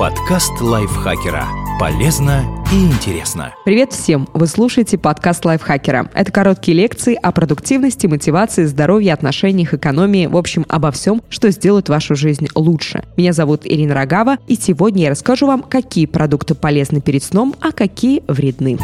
Подкаст лайфхакера. Полезно и интересно. Привет всем! Вы слушаете подкаст лайфхакера. Это короткие лекции о продуктивности, мотивации, здоровье, отношениях, экономии, в общем, обо всем, что сделает вашу жизнь лучше. Меня зовут Ирина Рогава, и сегодня я расскажу вам, какие продукты полезны перед сном, а какие вредны.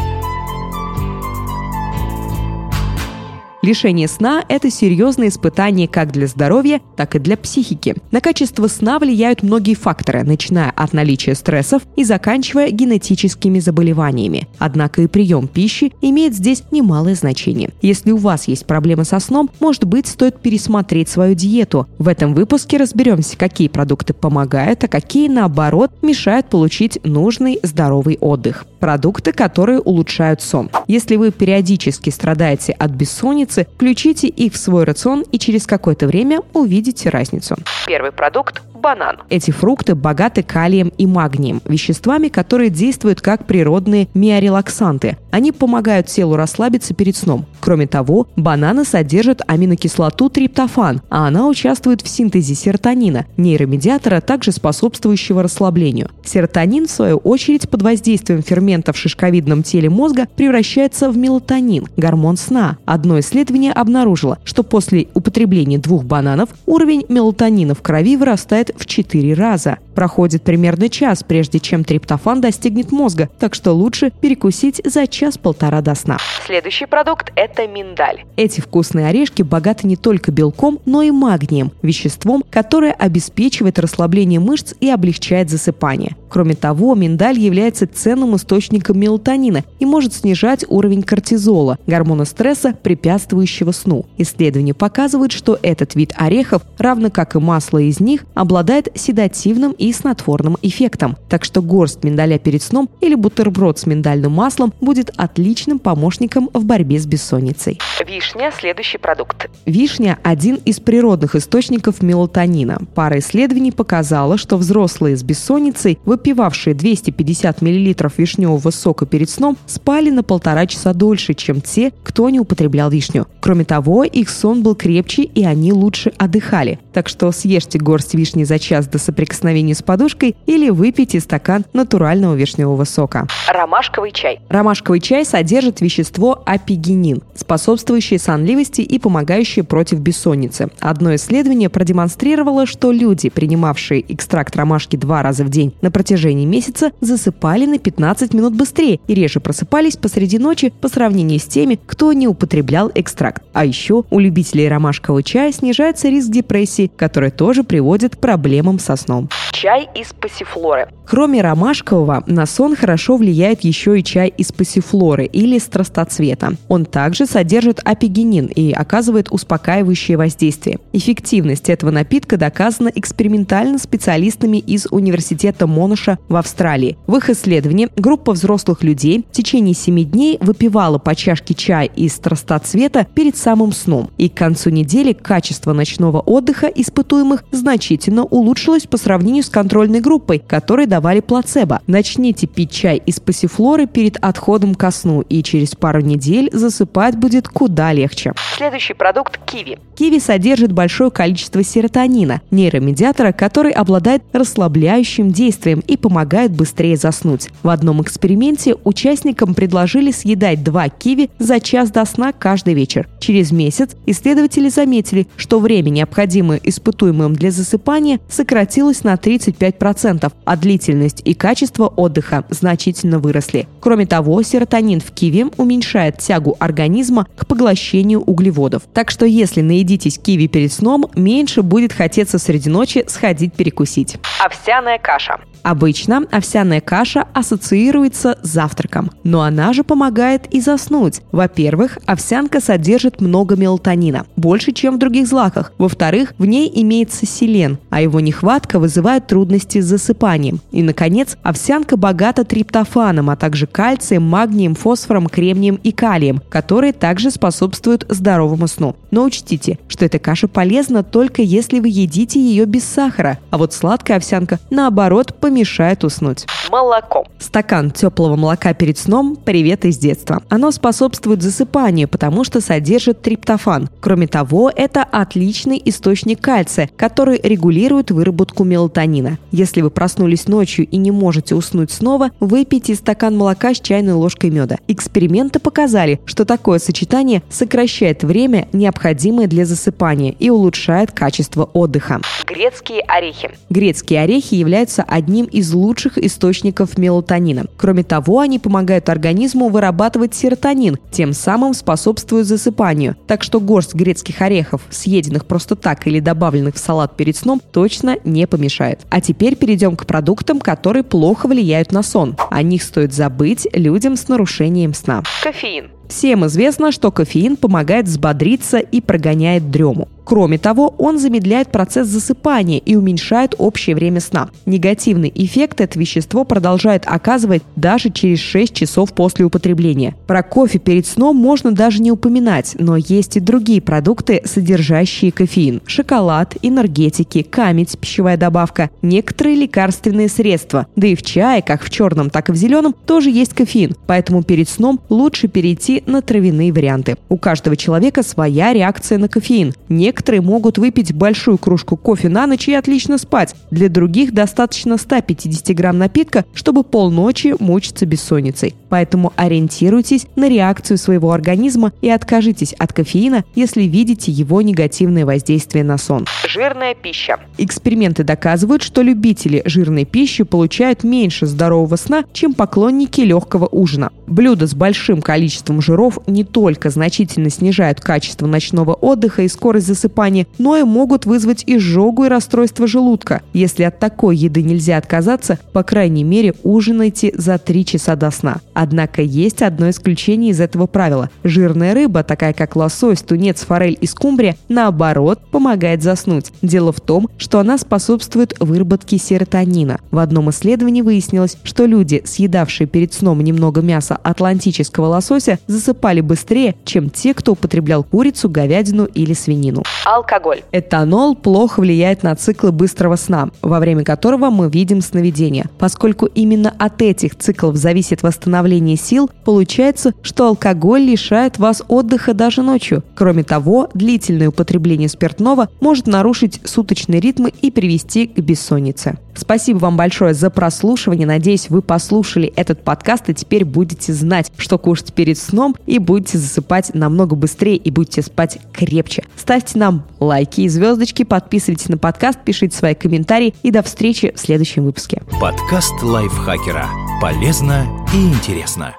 Лишение сна – это серьезное испытание как для здоровья, так и для психики. На качество сна влияют многие факторы, начиная от наличия стрессов и заканчивая генетическими заболеваниями. Однако и прием пищи имеет здесь немалое значение. Если у вас есть проблемы со сном, может быть, стоит пересмотреть свою диету. В этом выпуске разберемся, какие продукты помогают, а какие, наоборот, мешают получить нужный здоровый отдых. Продукты, которые улучшают сон. Если вы периодически страдаете от бессонницы, включите их в свой рацион и через какое-то время увидите разницу. Первый продукт банан. Эти фрукты богаты калием и магнием, веществами, которые действуют как природные миорелаксанты. Они помогают телу расслабиться перед сном. Кроме того, бананы содержат аминокислоту триптофан, а она участвует в синтезе серотонина, нейромедиатора, также способствующего расслаблению. Серотонин, в свою очередь, под воздействием ферментов в шишковидном теле мозга превращается в мелатонин, гормон сна. Одно исследование обнаружило, что после употребления двух бананов уровень мелатонина в крови вырастает в 4 раза. Проходит примерно час, прежде чем триптофан достигнет мозга, так что лучше перекусить за час-полтора до сна. Следующий продукт – это миндаль. Эти вкусные орешки богаты не только белком, но и магнием, веществом, которое обеспечивает расслабление мышц и облегчает засыпание. Кроме того, миндаль является ценным источником мелатонина и может снижать уровень кортизола, гормона стресса, препятствующего сну. Исследования показывают, что этот вид орехов, равно как и масло из них, обладает седативным и снотворным эффектом. Так что горсть миндаля перед сном или бутерброд с миндальным маслом будет отличным помощником в борьбе с бессонницей. Вишня – следующий продукт. Вишня – один из природных источников мелатонина. Пара исследований показала, что взрослые с бессонницей – выпивавшие 250 мл вишневого сока перед сном, спали на полтора часа дольше, чем те, кто не употреблял вишню. Кроме того, их сон был крепче и они лучше отдыхали. Так что съешьте горсть вишни за час до соприкосновения с подушкой или выпейте стакан натурального вишневого сока. Ромашковый чай. Ромашковый чай содержит вещество апигенин, способствующее сонливости и помогающее против бессонницы. Одно исследование продемонстрировало, что люди, принимавшие экстракт ромашки два раза в день на протяжении протяжении месяца засыпали на 15 минут быстрее и реже просыпались посреди ночи по сравнению с теми, кто не употреблял экстракт. А еще у любителей ромашкового чая снижается риск депрессии, который тоже приводит к проблемам со сном. Чай из пассифлоры. Кроме ромашкового, на сон хорошо влияет еще и чай из пассифлоры или страстоцвета. Он также содержит апигенин и оказывает успокаивающее воздействие. Эффективность этого напитка доказана экспериментально специалистами из университета Монаша в Австралии. В их исследовании группа взрослых людей в течение 7 дней выпивала по чашке чая из страстоцвета перед самым сном. И к концу недели качество ночного отдыха испытуемых значительно улучшилось по сравнению с контрольной группой, которой давали плацебо. Начните пить чай из пассифлоры перед отходом ко сну, и через пару недель засыпать будет куда легче. Следующий продукт – киви. Киви содержит большое количество серотонина, нейромедиатора, который обладает расслабляющим действием и помогает быстрее заснуть. В одном эксперименте участникам предложили съедать два киви за час до сна каждый вечер. Через месяц исследователи заметили, что время, необходимое испытуемым для засыпания, сократилось на 35%, а длительность и качество отдыха значительно выросли. Кроме того, серотонин в киви уменьшает тягу организма к поглощению углеводов. Так что если наедитесь киви перед сном, меньше будет хотеться среди ночи сходить перекусить. Овсяная каша. Обычно овсяная каша ассоциируется с завтраком, но она же помогает и заснуть. Во-первых, овсянка содержит много мелатонина, больше, чем в других злаках. Во-вторых, в ней имеется селен, а его нехватка вызывает трудности с засыпанием. И, наконец, овсянка богата триптофаном, а также кальцием, магнием, фосфором, кремнием и калием, которые также способствуют здоровому сну. Но учтите, что эта каша полезна только если вы едите ее без сахара, а вот сладкая овсянка, наоборот, помешает мешает уснуть. Молоко. Стакан теплого молока перед сном – привет из детства. Оно способствует засыпанию, потому что содержит содержит триптофан. Кроме того, это отличный источник кальция, который регулирует выработку мелатонина. Если вы проснулись ночью и не можете уснуть снова, выпейте стакан молока с чайной ложкой меда. Эксперименты показали, что такое сочетание сокращает время, необходимое для засыпания, и улучшает качество отдыха. Грецкие орехи. Грецкие орехи являются одним из лучших источников мелатонина. Кроме того, они помогают организму вырабатывать серотонин, тем самым способствуя засыпанию. Так что горсть грецких орехов, съеденных просто так или добавленных в салат перед сном, точно не помешает. А теперь перейдем к продуктам, которые плохо влияют на сон. О них стоит забыть людям с нарушением сна. Кофеин. Всем известно, что кофеин помогает взбодриться и прогоняет дрему. Кроме того, он замедляет процесс засыпания и уменьшает общее время сна. Негативный эффект это вещество продолжает оказывать даже через 6 часов после употребления. Про кофе перед сном можно даже не упоминать, но есть и другие продукты, содержащие кофеин. Шоколад, энергетики, камедь, пищевая добавка, некоторые лекарственные средства. Да и в чае, как в черном, так и в зеленом, тоже есть кофеин. Поэтому перед сном лучше перейти на травяные варианты. У каждого человека своя реакция на кофеин. Некоторые Некоторые могут выпить большую кружку кофе на ночь и отлично спать. Для других достаточно 150 грамм напитка, чтобы полночи мучиться бессонницей. Поэтому ориентируйтесь на реакцию своего организма и откажитесь от кофеина, если видите его негативное воздействие на сон. Жирная пища. Эксперименты доказывают, что любители жирной пищи получают меньше здорового сна, чем поклонники легкого ужина. Блюда с большим количеством жиров не только значительно снижают качество ночного отдыха и скорость засыпания, засыпания, но и могут вызвать изжогу и расстройство желудка. Если от такой еды нельзя отказаться, по крайней мере ужинайте за 3 часа до сна. Однако есть одно исключение из этого правила. Жирная рыба, такая как лосось, тунец, форель и скумбрия, наоборот, помогает заснуть. Дело в том, что она способствует выработке серотонина. В одном исследовании выяснилось, что люди, съедавшие перед сном немного мяса атлантического лосося, засыпали быстрее, чем те, кто употреблял курицу, говядину или свинину. Алкоголь. Этанол плохо влияет на циклы быстрого сна, во время которого мы видим сновидения. Поскольку именно от этих циклов зависит восстановление сил, получается, что алкоголь лишает вас отдыха даже ночью. Кроме того, длительное употребление спиртного может нарушить суточные ритмы и привести к бессоннице. Спасибо вам большое за прослушивание. Надеюсь, вы послушали этот подкаст и теперь будете знать, что кушать перед сном и будете засыпать намного быстрее и будете спать крепче. Ставьте нам лайки и звездочки, подписывайтесь на подкаст, пишите свои комментарии и до встречи в следующем выпуске. Подкаст лайфхакера. Полезно и интересно.